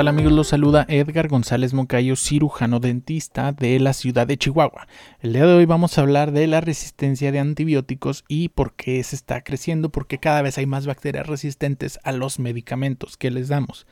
Tal amigos? Los saluda Edgar González Moncayo, cirujano dentista de la ciudad de Chihuahua. El día de hoy vamos a hablar de la resistencia de antibióticos y por qué se está creciendo, porque cada vez hay más bacterias resistentes a los medicamentos que les damos.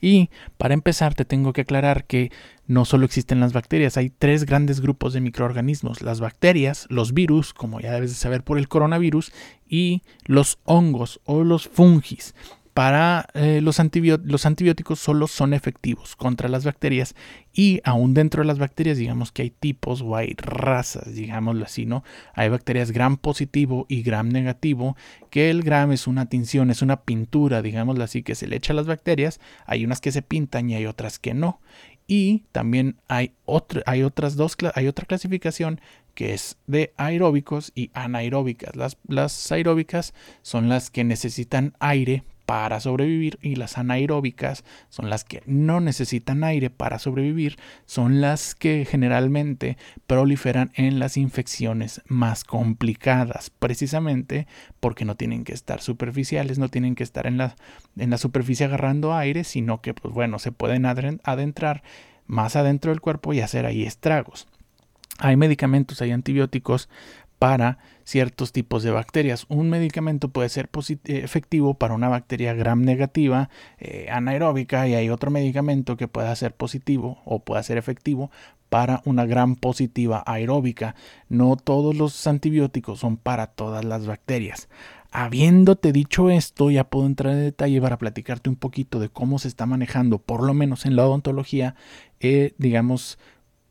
Y para empezar te tengo que aclarar que no solo existen las bacterias, hay tres grandes grupos de microorganismos, las bacterias, los virus, como ya debes de saber por el coronavirus, y los hongos o los fungis para eh, los, antibióticos solo son efectivos contra las bacterias y aún dentro de las bacterias digamos que hay tipos o hay razas, digámoslo así, ¿no? Hay bacterias gram positivo y gram negativo, que el gram es una tinción, es una pintura, digámoslo así, que se le echa a las bacterias, hay unas que se pintan y hay otras que no. Y también hay, hay otras dos, hay otra clasificación que es de aeróbicos y anaeróbicas. Las, las aeróbicas son las que necesitan aire para sobrevivir y las anaeróbicas son las que no necesitan aire para sobrevivir, son las que generalmente proliferan en las infecciones más complicadas, precisamente porque no tienen que estar superficiales, no tienen que estar en la, en la superficie agarrando aire, sino que pues bueno, se pueden adentrar más adentro del cuerpo y hacer ahí estragos. Hay medicamentos, hay antibióticos para ciertos tipos de bacterias. Un medicamento puede ser eh, efectivo para una bacteria gram negativa eh, anaeróbica y hay otro medicamento que pueda ser positivo o pueda ser efectivo para una gram positiva aeróbica. No todos los antibióticos son para todas las bacterias. Habiéndote dicho esto, ya puedo entrar en detalle para platicarte un poquito de cómo se está manejando, por lo menos en la odontología, eh, digamos,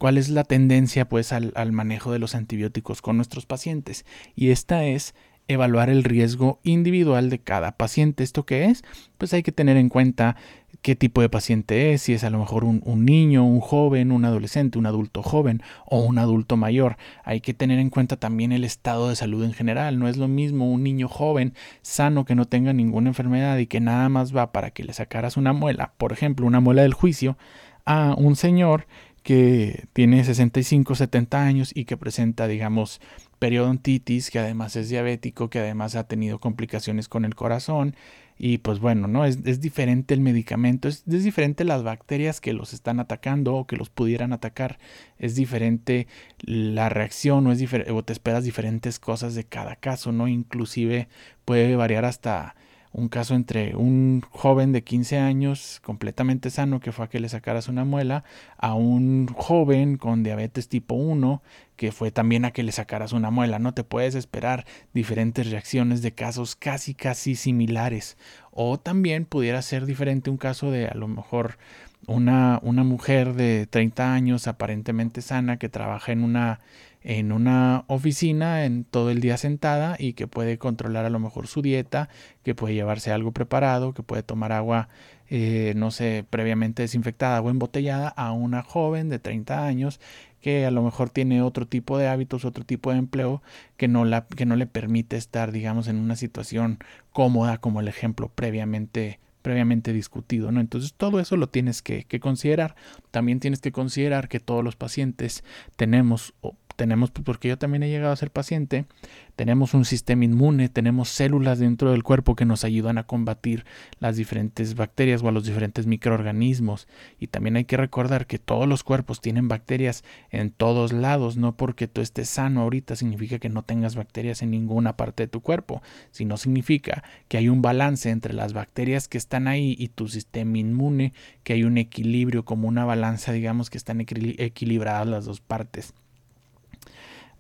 cuál es la tendencia pues al, manejo de los antibióticos con nuestros pacientes y esta es evaluar el riesgo individual de cada paciente. ¿Esto qué es? Pues hay que tener en cuenta qué tipo de paciente es, si es a lo mejor un, un, niño, un joven, un adolescente, un adulto joven o un adulto mayor. Hay que tener en cuenta también el estado de salud en general. No es lo mismo un niño joven, sano, que no tenga ninguna enfermedad y que nada más va para que le sacaras una muela, por ejemplo, una muela del juicio, a un señor que tiene 65, 70 años y que presenta, digamos, periodontitis, que además es diabético, que además ha tenido complicaciones con el corazón. Y pues bueno, ¿no? Es, es diferente el medicamento, es, es, diferente las bacterias que los están atacando o que los pudieran atacar. Es diferente la reacción o, es o te esperas diferentes cosas de cada caso, ¿no? Inclusive puede variar hasta un caso entre un joven de 15 años completamente sano que fue a que le sacaras una muela a un joven con diabetes tipo 1 que fue también a que le sacaras una muela. No te puedes esperar diferentes reacciones de casos casi casi similares. O también pudiera ser diferente un caso de a lo mejor una, una mujer de 30 años aparentemente sana que trabaja en una en una oficina en todo el día sentada y que puede controlar a lo mejor su dieta, que puede llevarse algo preparado, que puede tomar agua, eh, no sé, previamente desinfectada o embotellada a una joven de 30 años que a lo mejor tiene otro tipo de hábitos, otro tipo de empleo que no, la, que no le permite estar, digamos, en una situación cómoda como el ejemplo previamente previamente discutido, ¿no? Entonces todo eso lo tienes que, considerar. También tienes que considerar que todos los pacientes tenemos tenemos, pues, porque yo también he llegado a ser paciente, tenemos un sistema inmune, tenemos células dentro del cuerpo que nos ayudan a combatir las diferentes bacterias o a los diferentes microorganismos. Y también hay que recordar que todos los cuerpos tienen bacterias en todos lados, no porque tú estés sano ahorita significa que no tengas bacterias en ninguna parte de tu cuerpo, sino significa que hay un balance entre las bacterias que están ahí y tu sistema inmune, que hay un equilibrio como una balanza, digamos que están equilibradas las dos partes.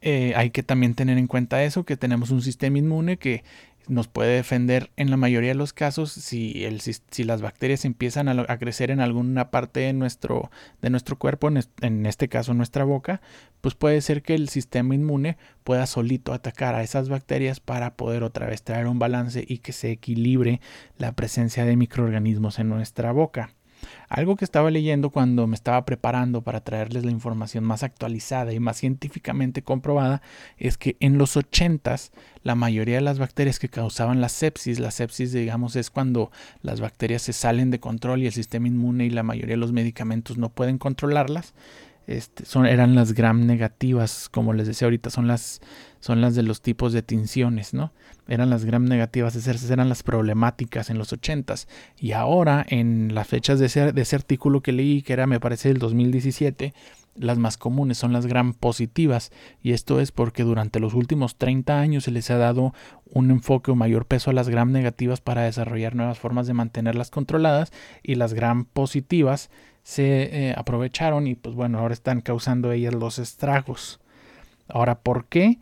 Eh, hay que también tener en cuenta eso, que tenemos un sistema inmune que nos puede defender en la mayoría de los casos si, las bacterias empiezan a, crecer en alguna parte de nuestro, de nuestro cuerpo, en, en, este caso nuestra boca, pues puede ser que el sistema inmune pueda solito atacar a esas bacterias para poder otra vez traer un balance y que se equilibre la presencia de microorganismos en nuestra boca. Algo que estaba leyendo cuando me estaba preparando para traerles la información más actualizada y más científicamente comprobada es que en los 80 la mayoría de las bacterias que causaban la sepsis, la sepsis digamos es cuando las bacterias se salen de control y el sistema inmune y la mayoría de los medicamentos no pueden controlarlas, este, eran las gram negativas, como les decía ahorita, son las, son las de los tipos de tinciones, ¿no? Eran las gram negativas, esas eran las problemáticas en los 80s. Y ahora, en las fechas de ese, de ese artículo que leí, que era, me parece, el 2017, las más comunes son las gram positivas. Y esto es porque durante los últimos 30 años se les ha dado un enfoque o mayor peso a las gram negativas para desarrollar nuevas formas de mantenerlas controladas. Y las gram positivas se eh, aprovecharon y pues bueno, ahora están causando ellas los estragos. Ahora, ¿por qué?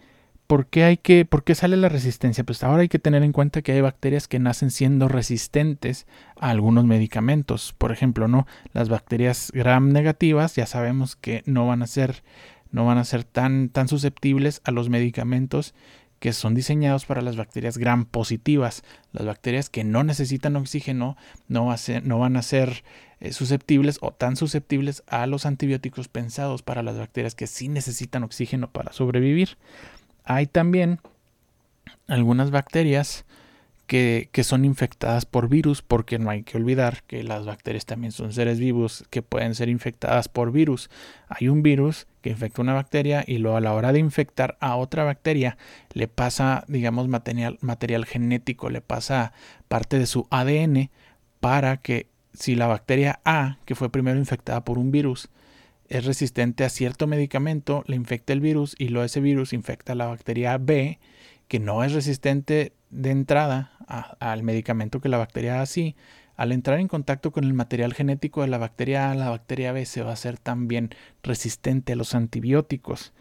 ¿Por qué, hay que, ¿Por qué sale la resistencia? Pues ahora hay que tener en cuenta que hay bacterias que nacen siendo resistentes a algunos medicamentos. Por ejemplo, ¿no? Las bacterias gram negativas ya sabemos que no van a ser, no van a ser tan, tan susceptibles a los medicamentos que son diseñados para las bacterias gram positivas. Las bacterias que no necesitan oxígeno no, no van a ser eh, susceptibles o tan susceptibles a los antibióticos pensados para las bacterias que sí necesitan oxígeno para sobrevivir. Hay también algunas bacterias que, que, son infectadas por virus, porque no hay que olvidar que las bacterias también son seres vivos que pueden ser infectadas por virus. Hay un virus que infecta una bacteria y luego a la hora de infectar a otra bacteria le pasa, digamos, material, material genético, le pasa parte de su ADN para que si la bacteria A, que fue primero infectada por un virus, es resistente a cierto medicamento, le infecta el virus y luego ese virus infecta a la bacteria B, que no es resistente de entrada al medicamento que la bacteria A sí. Al entrar en contacto con el material genético de la bacteria A, la bacteria B se va a hacer también resistente a los antibióticos.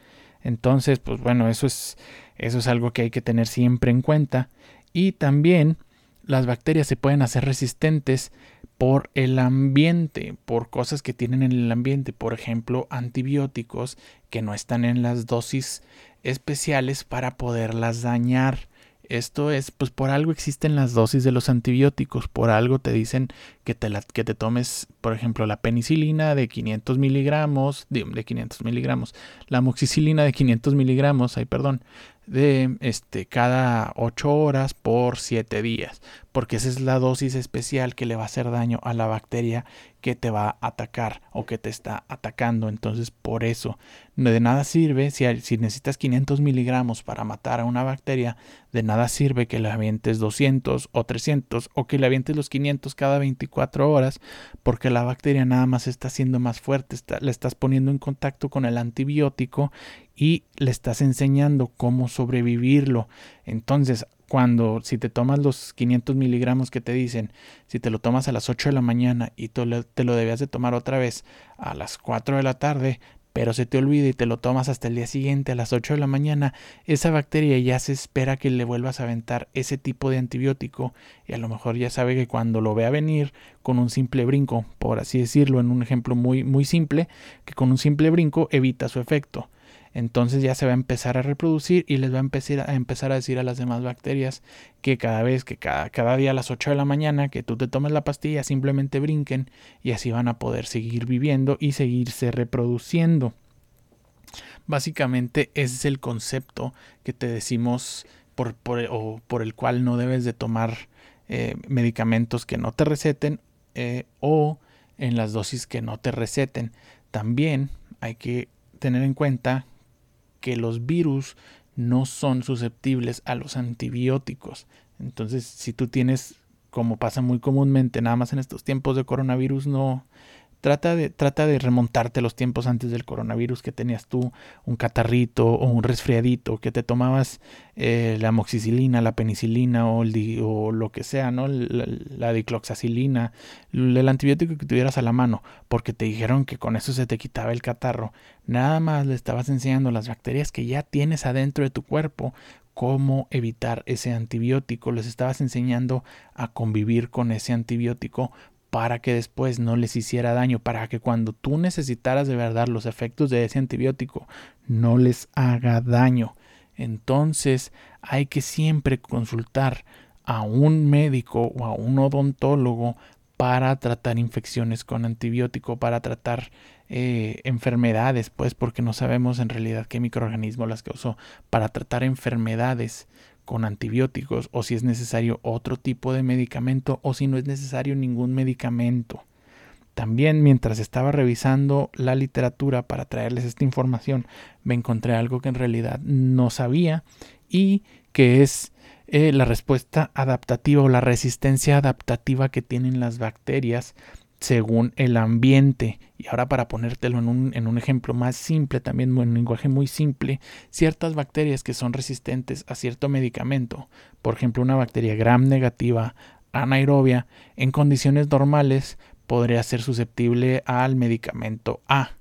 Entonces, pues bueno, eso es, eso es algo que hay que tener siempre en cuenta. Y también las bacterias se pueden hacer resistentes por el ambiente, por cosas que tienen en el ambiente, por ejemplo, antibióticos que no están en las dosis especiales para poderlas dañar. Esto es, pues por algo existen las dosis de los antibióticos, por algo te dicen que te, que te tomes, por ejemplo, la penicilina de 500 miligramos, de, de 500 miligramos, la amoxicilina de 500 miligramos, ay, perdón, de este, cada 8 horas por 7 días, porque esa es la dosis especial que le va a hacer daño a la bacteria que te va a atacar o que te está atacando. Entonces, por eso, de nada sirve, si, si necesitas 500 miligramos para matar a una bacteria, de nada sirve que le avientes 200 o 300 o que le avientes los 500 cada 24 horas, porque la bacteria nada más está siendo más fuerte, le estás poniendo en contacto con el antibiótico y le estás enseñando cómo sobrevivirlo. Entonces, cuando si te tomas los 500 miligramos que te dicen, si te lo tomas a las 8 de la mañana y te lo debías de tomar otra vez a las 4 de la tarde, pero se te olvida y te lo tomas hasta el día siguiente a las 8 de la mañana, esa bacteria ya se espera que le vuelvas a aventar ese tipo de antibiótico y a lo mejor ya sabe que cuando lo vea venir con un simple brinco, por así decirlo, en un ejemplo muy muy simple, que con un simple brinco evita su efecto entonces ya se va a empezar a reproducir y les va a empezar a, empezar a decir a las demás bacterias que cada vez, que cada, cada día a las 8 de la mañana que tú te tomes la pastilla simplemente brinquen y así van a poder seguir viviendo y seguirse reproduciendo. Básicamente ese es el concepto que te decimos por, por, o por el cual no debes de tomar eh, medicamentos que no te receten eh, o en las dosis que no te receten. También hay que tener en cuenta que los virus no son susceptibles a los antibióticos. Entonces, si tú tienes, como pasa muy comúnmente, nada más en estos tiempos de coronavirus, no, Trata de, trata de remontarte los tiempos antes del coronavirus que tenías tú un catarrito o un resfriadito, que te tomabas eh, la amoxicilina, la penicilina o, o, lo que sea, ¿no? La, la, dicloxacilina, el antibiótico que tuvieras a la mano, porque te dijeron que con eso se te quitaba el catarro. Nada más le estabas enseñando las bacterias que ya tienes adentro de tu cuerpo cómo evitar ese antibiótico, les estabas enseñando a convivir con ese antibiótico para que después no les hiciera daño, para que cuando tú necesitaras de verdad los efectos de ese antibiótico no les haga daño. Entonces hay que siempre consultar a un médico o a un odontólogo para tratar infecciones con antibiótico, para tratar eh, enfermedades, pues porque no sabemos en realidad qué microorganismo las causó, para tratar enfermedades con antibióticos o si es necesario otro tipo de medicamento o si no es necesario ningún medicamento. También mientras estaba revisando la literatura para traerles esta información, me encontré algo que en realidad no sabía y que es eh, la respuesta adaptativa o la resistencia adaptativa que tienen las bacterias según el ambiente. Y ahora para ponértelo en un, en un ejemplo más simple, también en un lenguaje muy simple, ciertas bacterias que son resistentes a cierto medicamento, por ejemplo una bacteria gram negativa anaerobia, en condiciones normales podría ser susceptible al medicamento A.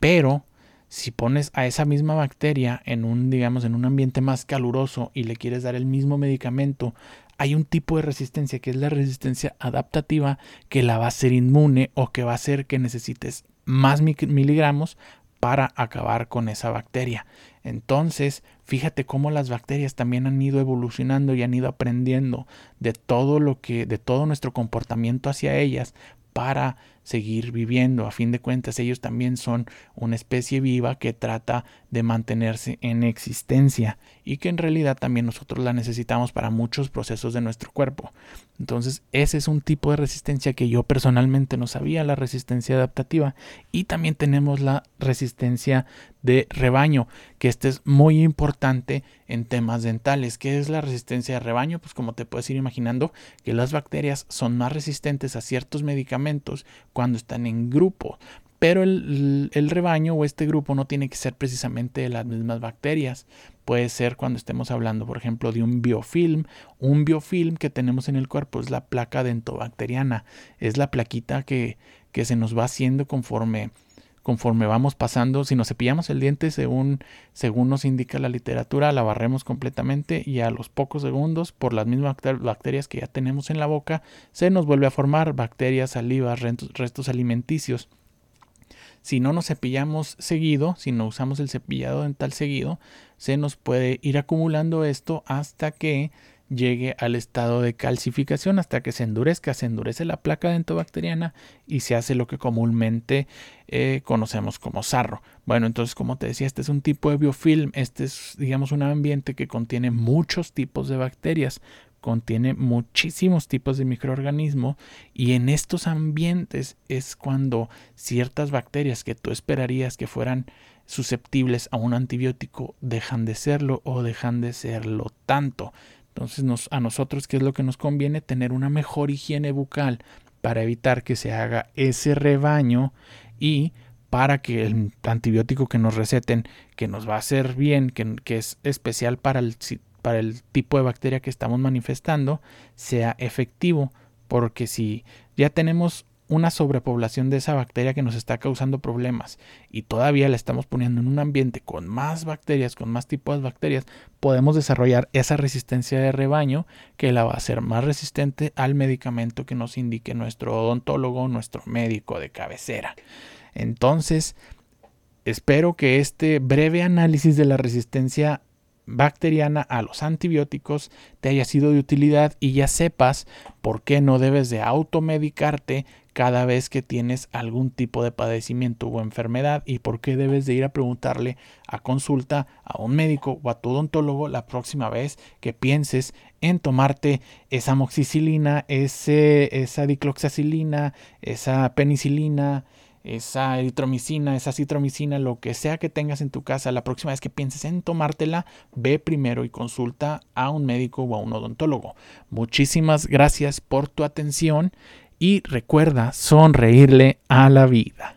Pero si pones a esa misma bacteria en un, digamos, en un ambiente más caluroso y le quieres dar el mismo medicamento, hay un tipo de resistencia que es la resistencia adaptativa que la va a hacer inmune o que va a hacer que necesites más miligramos para acabar con esa bacteria. Entonces, fíjate cómo las bacterias también han ido evolucionando y han ido aprendiendo de todo lo que, de todo nuestro comportamiento hacia ellas para seguir viviendo. A fin de cuentas, ellos también son una especie viva que trata de mantenerse en existencia y que en realidad también nosotros la necesitamos para muchos procesos de nuestro cuerpo. Entonces, ese es un tipo de resistencia que yo personalmente no sabía, la resistencia adaptativa. Y también tenemos la resistencia de rebaño, que este es muy importante en temas dentales. ¿Qué es la resistencia de rebaño? Pues como te puedes ir imaginando, que las bacterias son más resistentes a ciertos medicamentos cuando están en grupo. Pero el, rebaño o este grupo no tiene que ser precisamente de las mismas bacterias. Puede ser cuando estemos hablando, por ejemplo, de un biofilm. Un biofilm que tenemos en el cuerpo es la placa dentobacteriana. Es la plaquita que, que se nos va haciendo conforme conforme vamos pasando, si nos cepillamos el diente según, según nos indica la literatura, la barremos completamente y a los pocos segundos, por las mismas bacterias que ya tenemos en la boca, se nos vuelve a formar bacterias, saliva, restos, alimenticios. Si no nos cepillamos seguido, si no usamos el cepillado dental seguido, se nos puede ir acumulando esto hasta que llegue al estado de calcificación hasta que se endurezca, se endurece la placa dentobacteriana y se hace lo que comúnmente eh, conocemos como sarro. Bueno, entonces como te decía, este es un tipo de biofilm, este es digamos un ambiente que contiene muchos tipos de bacterias, contiene muchísimos tipos de microorganismos y en estos ambientes es cuando ciertas bacterias que tú esperarías que fueran susceptibles a un antibiótico dejan de serlo o dejan de serlo tanto. Entonces a nosotros, ¿qué es lo que nos conviene? Tener una mejor higiene bucal para evitar que se haga ese rebaño y para que el antibiótico que nos receten, que nos va a hacer bien, que, que es especial para el, para el tipo de bacteria que estamos manifestando, sea efectivo. Porque si ya tenemos una sobrepoblación de esa bacteria que nos está causando problemas y todavía la estamos poniendo en un ambiente con más bacterias, con más tipos de bacterias, podemos desarrollar esa resistencia de rebaño que la va a hacer más resistente al medicamento que nos indique nuestro odontólogo, nuestro médico de cabecera. Entonces, espero que este breve análisis de la resistencia bacteriana a los antibióticos te haya sido de utilidad y ya sepas por qué no debes de automedicarte cada vez que tienes algún tipo de padecimiento o enfermedad y por qué debes de ir a preguntarle a consulta a un médico o a tu odontólogo la próxima vez que pienses en tomarte esa amoxicilina, ese, esa dicloxacilina, esa penicilina, esa eritromicina, esa citromicina, lo que sea que tengas en tu casa, la próxima vez que pienses en tomártela, ve primero y consulta a un médico o a un odontólogo. Muchísimas gracias por tu atención y recuerda sonreírle a la vida.